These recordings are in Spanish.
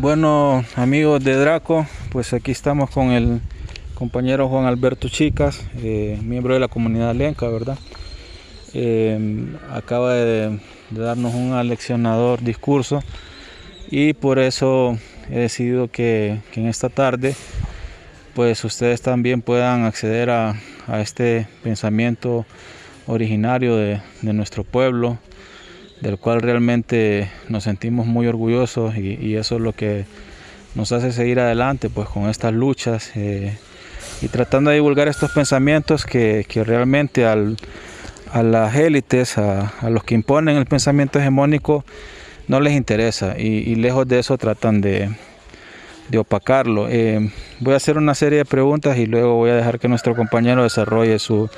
Bueno, amigos de Draco, pues aquí estamos con el compañero Juan Alberto Chicas, eh, miembro de la comunidad lenca, ¿verdad? Eh, acaba de, darnos un aleccionador discurso y por eso he decidido que, en esta tarde pues ustedes también puedan acceder a, este pensamiento originario de nuestro pueblo, del cual realmente nos sentimos muy orgullosos y, eso es lo que nos hace seguir adelante pues con estas luchas eh, y tratando de divulgar estos pensamientos que, realmente al, a las élites, a, los que imponen el pensamiento hegemónico, no les interesa y, lejos de eso tratan de, opacarlo. Eh, voy a hacer una serie de preguntas y luego voy a dejar que nuestro compañero desarrolle su,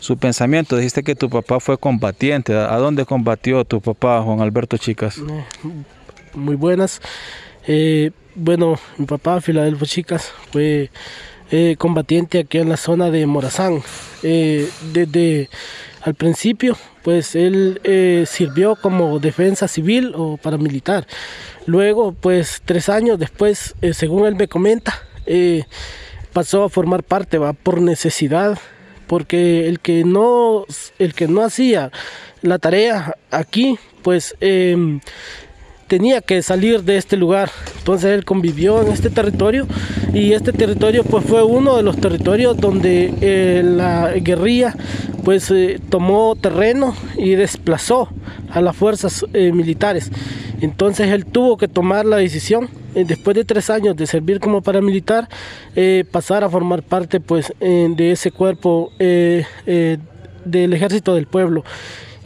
su pensamiento. Dijiste que tu papá fue combatiente. ¿A dónde combatió tu papá, Juan Alberto Chicas? Eh, muy buenas. Eh, bueno, mi papá, Filadelfo Chicas, fue eh, combatiente aquí en la zona de Morazán. desde al principio, pues él sirvió como defensa civil o paramilitar. Luego, pues tres años después, según él me comenta, pasó a formar parte, va por necesidad porque el que no, el que no hacía la tarea aquí, pues em, tenía que salir de este lugar. Entonces él convivió en este territorio y este territorio pues fue uno de los territorios donde eh, la guerrilla pues eh, tomó terreno y desplazó a las fuerzas eh, militares. Entonces él tuvo que tomar la decisión después de tres años de servir como paramilitar, pasar a formar parte pues de ese cuerpo del ejército del pueblo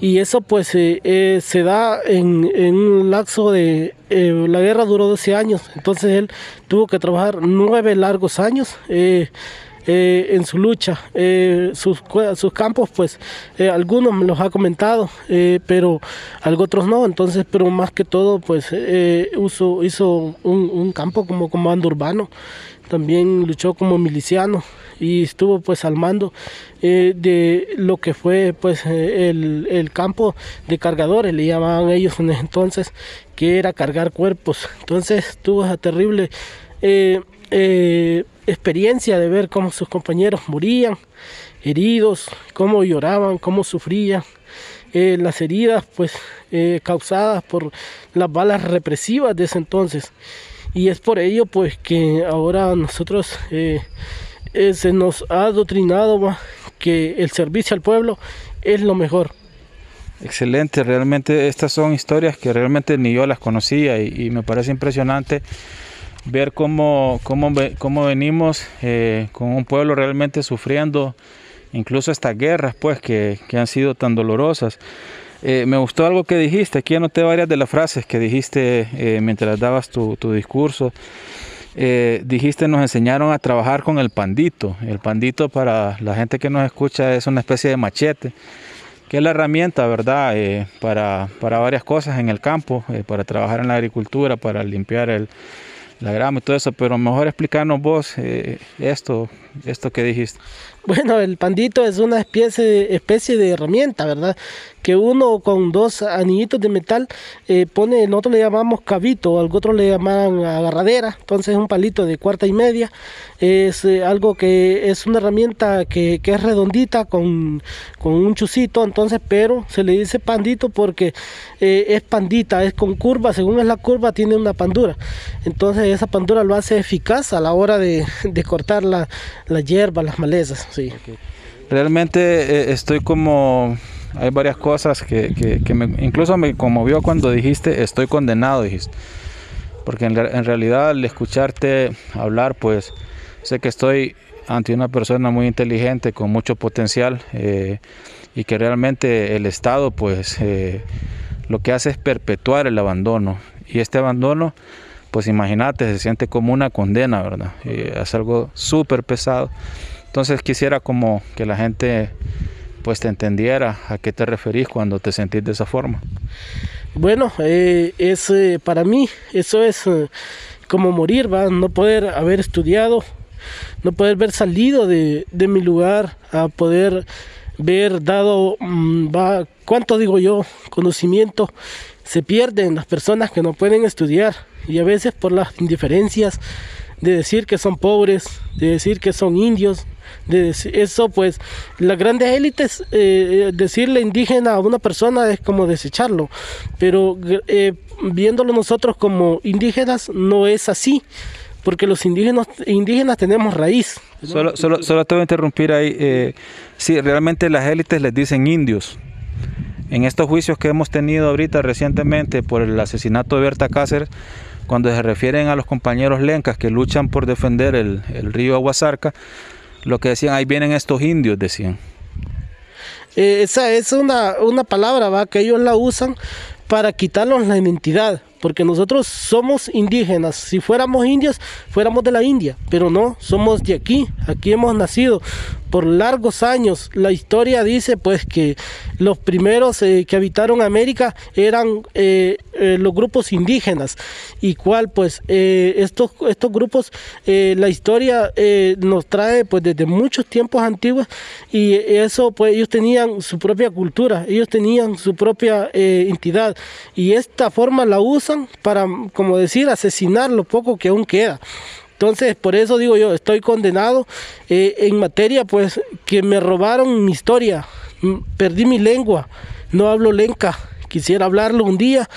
y eso pues eh, eh, se da en, un lapso de eh, la guerra duró 12 años entonces él tuvo que trabajar nueve largos años en su lucha sus, campos pues algunos me los ha comentado pero algo otros no entonces pero más que todo pues uso, hizo un, un campo como comando urbano también luchó como miliciano y estuvo pues al mando eh, de lo que fue pues eh, el, campo de cargadores, le llamaban ellos en ese entonces, que era cargar cuerpos. Entonces tuvo esa terrible eh, experiencia de ver cómo sus compañeros morían, heridos, cómo lloraban, cómo sufrían. las heridas pues causadas por las balas represivas de ese entonces y es por ello pues que ahora nosotros se nos ha adoctrinado que el servicio al pueblo es lo mejor. Excelente, realmente estas son historias que realmente ni yo las conocía y, me parece impresionante ver cómo, cómo, cómo venimos eh, con un pueblo realmente sufriendo incluso estas guerras pues que, que han sido tan dolorosas. Eh, me gustó algo que dijiste, aquí anoté varias de las frases que dijiste mientras dabas tu, tu discurso. Eh, dijiste nos enseñaron a trabajar con el pandito. El pandito para la gente que nos escucha es una especie de machete, que es la herramienta, ¿verdad? Eh, para, para, varias cosas en el campo, eh, para trabajar en la agricultura, para limpiar el, la grama y todo eso, pero mejor explicarnos vos esto, esto que dijiste. Bueno, el pandito es una especie, especie de herramienta, ¿verdad? Que uno con dos anillitos de metal eh, pone, nosotros le llamamos cabito, al otro le llaman agarradera, entonces es un palito de cuarta y media, es eh, algo que es una herramienta que, es redondita con, un chucito, entonces, pero se le dice pandito porque eh, es pandita, es con curva, según es la curva tiene una pandura, entonces esa pandura lo hace eficaz a la hora de, de cortar la, la hierba, las malezas. Sí. Realmente estoy como... Hay varias cosas que, que, me, incluso me conmovió cuando dijiste estoy condenado, dijiste. Porque en, realidad al escucharte hablar, pues sé que estoy ante una persona muy inteligente, con mucho potencial eh, y que realmente el Estado, pues eh, lo que hace es perpetuar el abandono. Y este abandono, pues imagínate, se siente como una condena, ¿verdad? es algo súper pesado. Entonces quisiera como que la gente pues te entendiera a qué te referís cuando te sentís de esa forma. Bueno, eh, es eh, para mí eso es eh, como morir, va, no poder haber estudiado, no poder haber salido de, mi lugar a poder ver dado, mm, va, ¿cuánto digo yo? Conocimiento se pierden las personas que no pueden estudiar y a veces por las indiferencias de decir que son pobres, de decir que son indios, de eso pues las grandes élites eh, decirle indígena a una persona es como desecharlo, pero eh, viéndolo nosotros como indígenas no es así porque los indígenas, indígenas tenemos raíz. Solo, solo, solo te voy a interrumpir ahí. Eh, sí, realmente las élites les dicen indios. En estos juicios que hemos tenido ahorita recientemente por el asesinato de Berta Cáceres, cuando se refieren a los compañeros lencas que luchan por defender el, el río Aguasarca, lo que decían, ahí vienen estos indios, decían. Eh, esa es una, una palabra ¿va? que ellos la usan para quitarnos la identidad porque nosotros somos indígenas. Si fuéramos indios, fuéramos de la India, pero no, somos de aquí, aquí hemos nacido por largos años. La historia dice pues que los primeros eh, que habitaron América eran eh, eh, los grupos indígenas y cual pues estos, estos grupos, la historia nos trae pues desde muchos tiempos antiguos y eso pues ellos tenían su propia cultura, ellos tenían su propia entidad y esta forma la usan para, como decir, asesinar lo poco que aún queda. Entonces, por eso digo yo, estoy condenado eh, en materia, pues, que me robaron mi historia, perdí mi lengua, no hablo lenca, quisiera hablarlo un día.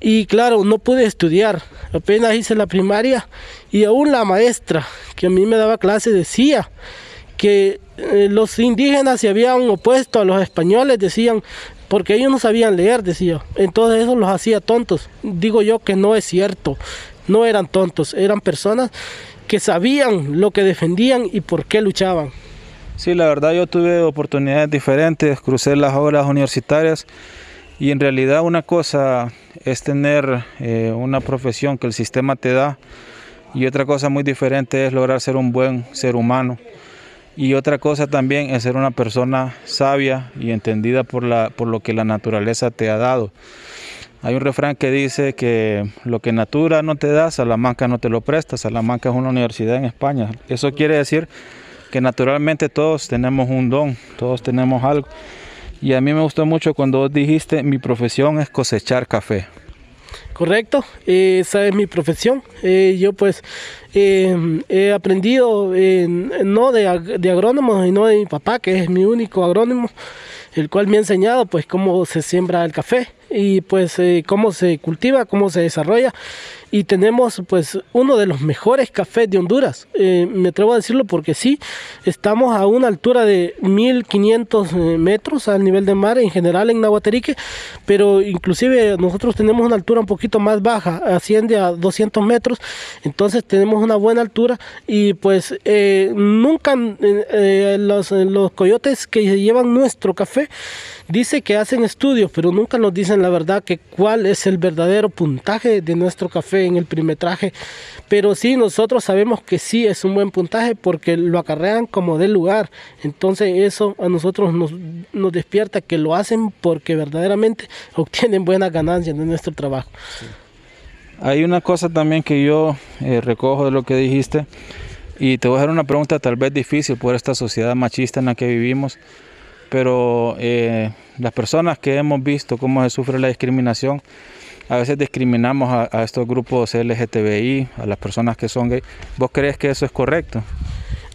Y claro, no pude estudiar, apenas hice la primaria y aún la maestra que a mí me daba clase decía que eh, los indígenas se habían opuesto a los españoles, decían, porque ellos no sabían leer, decía. Entonces eso los hacía tontos. Digo yo que no es cierto, no eran tontos, eran personas que sabían lo que defendían y por qué luchaban. Sí, la verdad yo tuve oportunidades diferentes, crucé las obras universitarias y en realidad una cosa es tener eh, una profesión que el sistema te da y otra cosa muy diferente es lograr ser un buen ser humano. Y otra cosa también es ser una persona sabia y entendida por, la, por lo que la naturaleza te ha dado. Hay un refrán que dice que lo que natura no te da, Salamanca no te lo presta. Salamanca es una universidad en España. Eso quiere decir que naturalmente todos tenemos un don, todos tenemos algo. Y a mí me gustó mucho cuando vos dijiste, mi profesión es cosechar café. Correcto, esa es mi profesión. Eh, yo pues eh, he aprendido no de, de agrónomo, sino de mi papá, que es mi único agrónomo, el cual me ha enseñado pues cómo se siembra el café y pues eh, cómo se cultiva, cómo se desarrolla y tenemos pues uno de los mejores cafés de Honduras. Eh, me atrevo a decirlo porque sí, estamos a una altura de 1500 eh, metros al nivel del mar en general en Nahuaterique, pero inclusive nosotros tenemos una altura un poquito más baja, asciende a 200 metros, entonces tenemos una buena altura y pues eh, nunca los, los coyotes que llevan nuestro café dice que hacen estudios, pero nunca nos dicen la verdad que cuál es el verdadero puntaje de nuestro café en el primetraje, pero sí nosotros sabemos que sí es un buen puntaje porque lo acarrean como del lugar, entonces eso a nosotros nos, nos despierta que lo hacen porque verdaderamente obtienen buenas ganancias de nuestro trabajo. Hay una cosa también que yo eh, recojo de lo que dijiste y te voy a hacer una pregunta tal vez difícil por esta sociedad machista en la que vivimos, pero eh, las personas que hemos visto cómo se sufre la discriminación, a veces discriminamos a, estos grupos LGTBI, a las personas que son gay. ¿Vos crees que eso es correcto?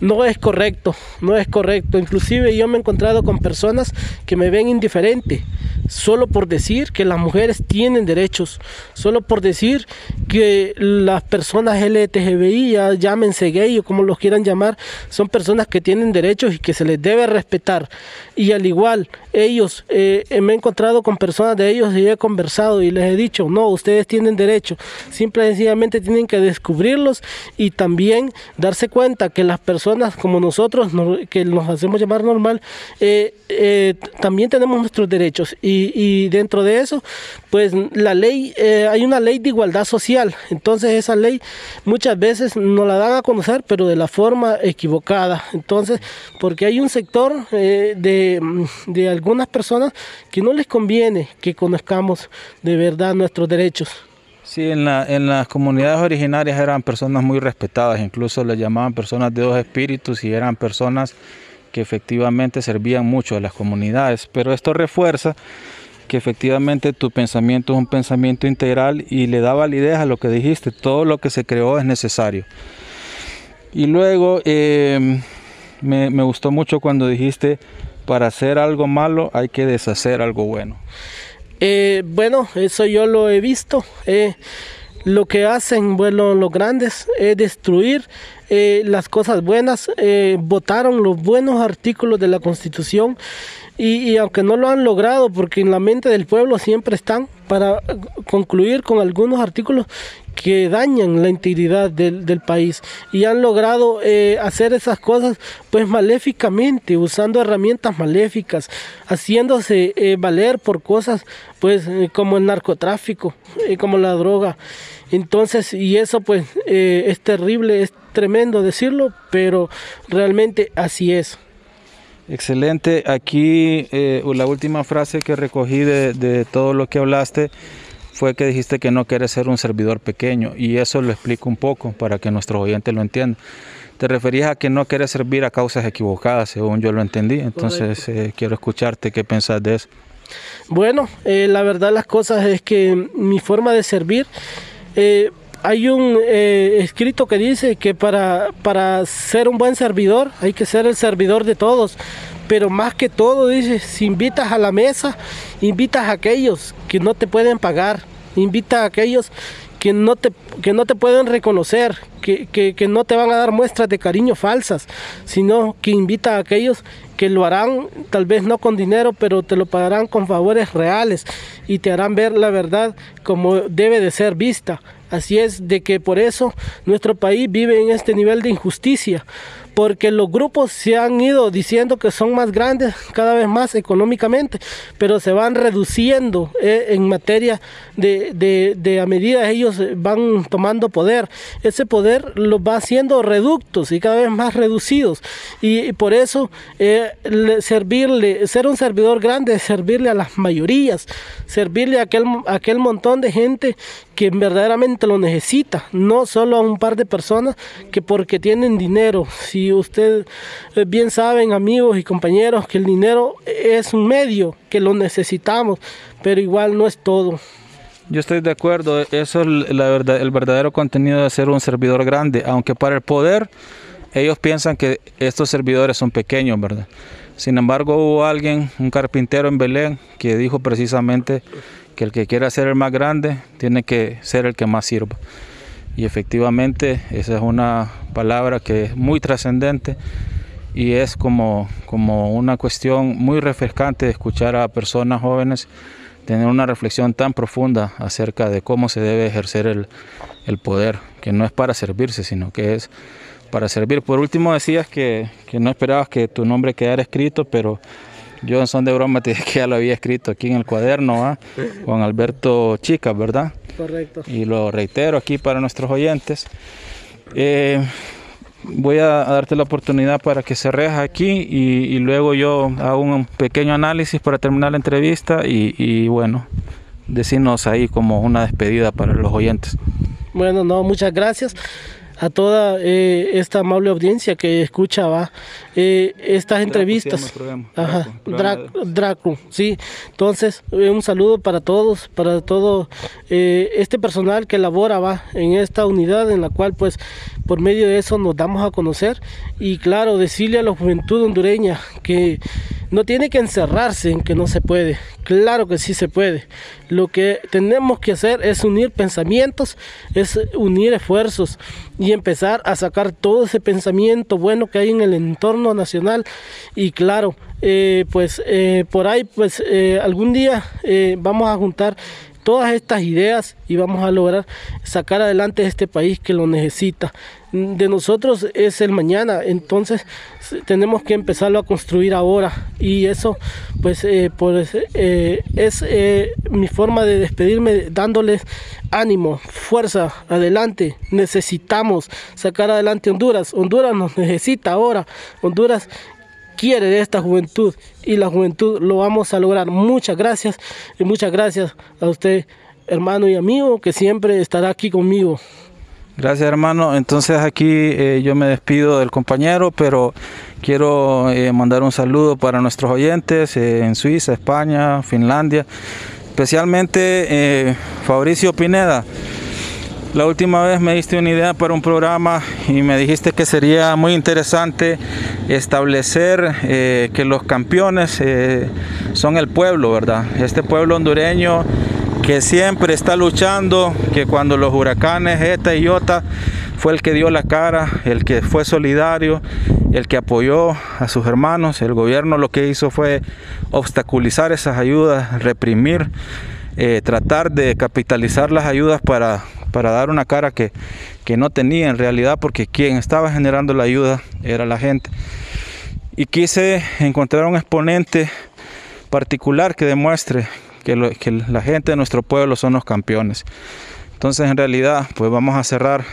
No es correcto, no es correcto. Inclusive yo me he encontrado con personas que me ven indiferente, solo por decir que las mujeres tienen derechos, solo por decir que las personas LGTBI, ya llámense gay o como los quieran llamar, son personas que tienen derechos y que se les debe respetar. Y al igual, ellos, eh, me he encontrado con personas de ellos y he conversado y les he dicho, no, ustedes tienen derecho, simple y sencillamente tienen que descubrirlos y también darse cuenta que las personas como nosotros, que nos hacemos llamar normal, eh, eh, también tenemos nuestros derechos. Y, y, dentro de eso, pues la ley, hay una ley de igualdad social, entonces esa ley muchas veces no la dan a conocer, pero de la forma equivocada, entonces, porque hay un sector de de, algunas personas que no les conviene que conozcamos de verdad nuestros derechos. Sí, en, la, en las comunidades originarias eran personas muy respetadas, incluso les llamaban personas de dos espíritus y eran personas que efectivamente servían mucho a las comunidades, pero esto refuerza que efectivamente tu pensamiento es un pensamiento integral y le da validez a lo que dijiste, todo lo que se creó es necesario. Y luego eh, me, me, gustó mucho cuando dijiste, para hacer algo malo hay que deshacer algo bueno. Eh, bueno, eso yo lo he visto. Eh, lo que hacen bueno, los grandes es destruir eh, las cosas buenas, eh, votaron los buenos artículos de la Constitución y, aunque no lo han logrado, porque en la mente del pueblo siempre están para concluir con algunos artículos que dañan la integridad del, del país y han logrado eh, hacer esas cosas pues maléficamente, usando herramientas maléficas, haciéndose eh, valer por cosas pues eh, como el narcotráfico, como la droga. Entonces, y eso pues es terrible, tremendo decirlo, pero realmente así es. Excelente. Aquí eh, la última frase que recogí de, de, todo lo que hablaste fue que dijiste que no quieres ser un servidor pequeño y eso lo explico un poco para que nuestros oyentes lo entiendan. Te referías a que no quieres servir a causas equivocadas, según yo lo entendí. Entonces eh, quiero escucharte qué pensás de eso. Bueno, eh, la verdad las cosas es que mi forma de servir eh, hay un eh, escrito que dice que para, para ser un buen servidor hay que ser el servidor de todos. Pero más que todo, dice, si invitas a la mesa, invitas a aquellos que no te pueden pagar, invita a aquellos que no te, que no te pueden reconocer, que, que, que no te van a dar muestras de cariño falsas, sino que invita a aquellos que lo harán tal vez no con dinero, pero te lo pagarán con favores reales y te harán ver la verdad como debe de ser vista. Así es de que por eso nuestro país vive en este nivel de injusticia, porque los grupos se han ido diciendo que son más grandes cada vez más económicamente, pero se van reduciendo eh, en materia de, de, de, a medida ellos van tomando poder. Ese poder los va haciendo reductos y cada vez más reducidos. Y, por eso eh, servirle, ser un servidor grande servirle a las mayorías, servirle a aquel, a aquel montón de gente que verdaderamente lo necesita, no solo a un par de personas que porque tienen dinero. Si ustedes bien saben, amigos y compañeros, que el dinero es un medio, que lo necesitamos, pero igual no es todo. Yo estoy de acuerdo, eso es la verdad, el verdadero contenido de ser un servidor grande, aunque para el poder ellos piensan que estos servidores son pequeños, ¿verdad? Sin embargo, hubo alguien, un carpintero en Belén, que dijo precisamente que el que quiera ser el más grande tiene que ser el que más sirva. Y efectivamente esa es una palabra que es muy trascendente y es como, como una cuestión muy refrescante de escuchar a personas jóvenes tener una reflexión tan profunda acerca de cómo se debe ejercer el, el poder, que no es para servirse, sino que es para servir. Por último decías que, que no esperabas que tu nombre quedara escrito, pero yo en son de broma te dije que ya lo había escrito aquí en el cuaderno, ¿ah? Juan Alberto Chicas, ¿verdad? Correcto. Y lo reitero aquí para nuestros oyentes. Eh, voy a, darte la oportunidad para que cerres aquí y, y, luego yo hago un pequeño análisis para terminar la entrevista y, y bueno, decirnos ahí como una despedida para los oyentes. Bueno, no, muchas gracias a toda eh, esta amable audiencia que escucha va eh, estas entrevistas. Ajá, Draco, Draco, sí. Entonces, eh, un saludo para todos, para todo este personal que labora va en esta unidad en la cual pues por medio de eso nos damos a conocer y claro, decirle a la juventud hondureña que no tiene que encerrarse en que no se puede. Claro que sí se puede. Lo que tenemos que hacer es unir pensamientos, es unir esfuerzos y empezar a sacar todo ese pensamiento bueno que hay en el entorno nacional. Y claro, eh, pues eh, por ahí, pues eh, algún día vamos a juntar todas estas ideas y vamos a lograr sacar adelante este país que lo necesita. De nosotros es el mañana, entonces tenemos que empezarlo a construir ahora. Y eso pues, eh, pues eh, es eh, mi forma de despedirme dándoles ánimo, fuerza, adelante, necesitamos sacar adelante Honduras, Honduras nos necesita ahora, Honduras quiere de esta juventud y la juventud lo vamos a lograr. Muchas gracias y muchas gracias a usted, hermano y amigo, que siempre estará aquí conmigo. Gracias hermano. Entonces aquí eh, yo me despido del compañero, pero quiero eh, mandar un saludo para nuestros oyentes eh, en Suiza, España, Finlandia, especialmente Fabricio Pineda. La última vez me diste una idea para un programa y me dijiste que sería muy interesante establecer que los campeones son el pueblo, ¿verdad? Este pueblo hondureño que siempre está luchando, que cuando los huracanes ETA y IOTA fue el que dio la cara, el que fue solidario, el que apoyó a sus hermanos. El gobierno lo que hizo fue obstaculizar esas ayudas, reprimir, eh, tratar de capitalizar las ayudas para, para dar una cara que, que no tenía en realidad, porque quien estaba generando la ayuda era la gente. Y quise encontrar un exponente particular que demuestre que, la gente de nuestro pueblo son los campeones. Entonces en realidad pues vamos a cerrar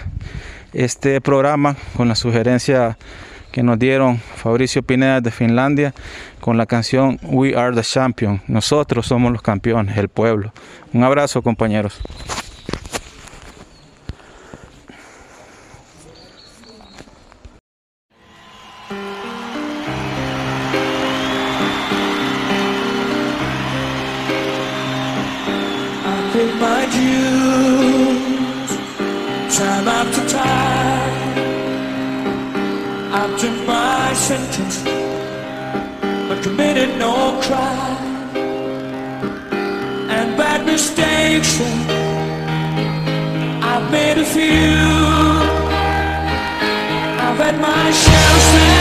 este programa con la sugerencia que nos dieron Fabricio Pineda de Finlandia con la canción We Are the Champion. Nosotros somos los campeones, el pueblo. Un abrazo compañeros. made a few. I've had my share